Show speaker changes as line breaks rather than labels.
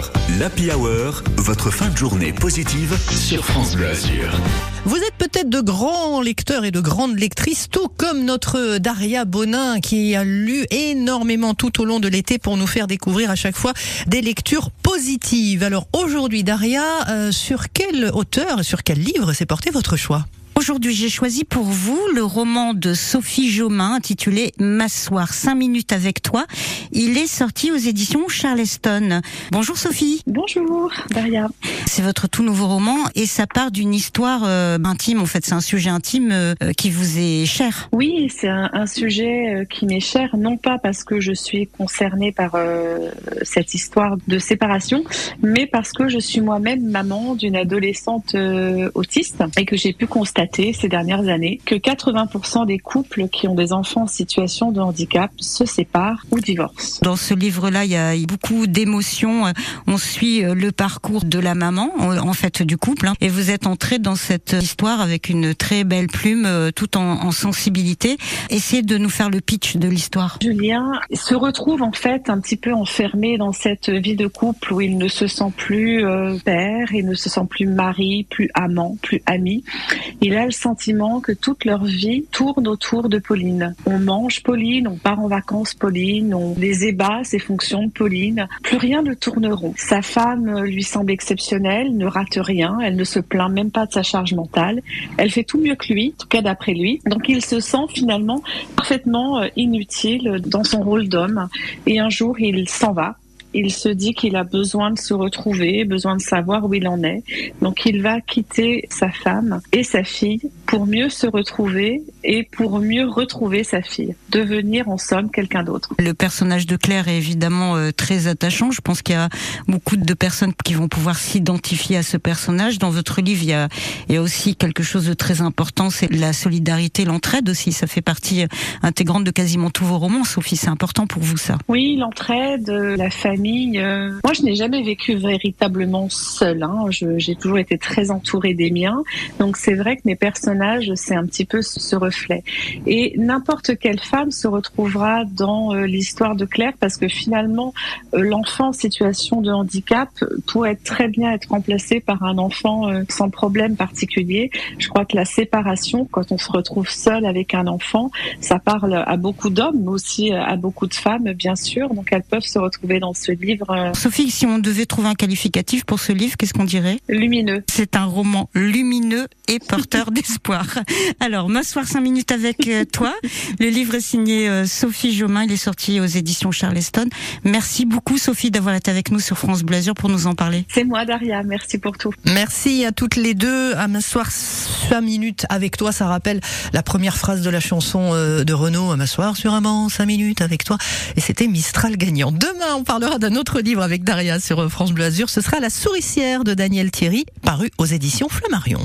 11h, l'Happy Hour, votre fin de journée positive sur France Bleu Azur.
Vous êtes peut-être de grands lecteurs et de grandes lectrices, tout comme notre Daria Bonin qui a lu énormément tout au long de l'été pour nous faire découvrir à chaque fois des lectures positives. Alors aujourd'hui, Daria, euh, sur quel auteur, sur quel livre s'est porté votre choix?
Aujourd'hui, j'ai choisi pour vous le roman de Sophie Jomain intitulé M'asseoir 5 minutes avec toi. Il est sorti aux éditions Charleston. Bonjour Sophie.
Bonjour Daria.
C'est votre tout nouveau roman et ça part d'une histoire euh, intime. En fait, c'est un sujet intime euh, qui vous est cher.
Oui, c'est un, un, sujet euh, qui m'est cher, non pas parce que je suis concernée par cette histoire de séparation, mais parce que je suis moi-même maman d'une adolescente autiste et que j'ai pu constater ces dernières années que 80% des couples qui ont des enfants en situation de handicap se séparent ou divorcent.
Dans ce livre-là, il y a beaucoup d'émotions. On suit le parcours de la maman, en fait, du couple. Hein. Et vous êtes entré dans cette histoire avec une très belle plume, euh, tout en, sensibilité. Essayez de nous faire le pitch de l'histoire.
Julien se retrouve en fait un petit peu enfermé dans cette vie de couple où il ne se sent plus euh, père, il ne se sent plus mari, plus amant, plus ami. Il a le sentiment que toute leur vie tourne autour de Pauline. On mange Pauline, on part en vacances Pauline, on les ébat ses fonctions Pauline. Plus rien ne tourne rond. Sa femme lui semble exceptionnelle, ne rate rien, elle ne se plaint même pas de sa charge mentale. Elle fait tout mieux que lui, en tout cas d'après lui. Donc il se sent finalement parfaitement euh, inutile dans son rôle d'homme. Et un jour, il s'en va il se dit qu'il a besoin de se retrouver, besoin de savoir où il en est. Donc il va quitter sa femme et sa fille pour mieux se retrouver et pour mieux retrouver sa fille, devenir en somme quelqu'un d'autre.
Le personnage de Claire est évidemment euh, très attachant. Je pense qu'il y a beaucoup de personnes qui vont pouvoir s'identifier à ce personnage. Dans votre livre, il y a, il y a aussi quelque chose de très important, c'est la solidarité, l'entraide aussi. Ça fait partie intégrante de quasiment tous vos romans. Sophie, c'est important pour vous ça
Oui, l'entraide, la famille euh, moi, je n'ai jamais vécu véritablement seule. Hein. J'ai toujours été très entourée des miens. Donc, c'est vrai que mes personnages, c'est un petit peu ce reflet. Et n'importe quelle femme se retrouvera dans euh, l'histoire de Claire parce que finalement, euh, l'enfant en situation de handicap pourrait très bien être remplacé par un enfant sans problème particulier. Je crois que la séparation, quand on se retrouve seul avec un enfant, ça parle à beaucoup d'hommes, mais aussi à beaucoup de femmes, bien sûr. Donc, elles peuvent se retrouver dans ce livre. Euh,
Sophie, si on devait trouver un qualificatif pour ce livre, qu'est-ce qu'on dirait?
Lumineux.
C'est un roman lumineux et porteur d'espoir. Alors, m'asseoir cinq minutes avec euh, toi. Le livre est signé euh, Sophie Jomain. Il est sorti aux éditions Charleston. Merci beaucoup, Sophie, d'avoir été avec nous sur France Blasure pour nous en parler.
C'est moi, Daria. Merci pour tout.
Merci à toutes les deux. À m'asseoir cinq minutes avec toi, ça rappelle la première phrase de la chanson de Renaud. À m'asseoir sur un banc cinq minutes avec toi. Et c'était Mistral gagnant. Demain, on parlera d'un autre livre avec Daria sur France Bleu Azur. Ce sera La souricière de Daniel Thierry, paru aux éditions Flammarion.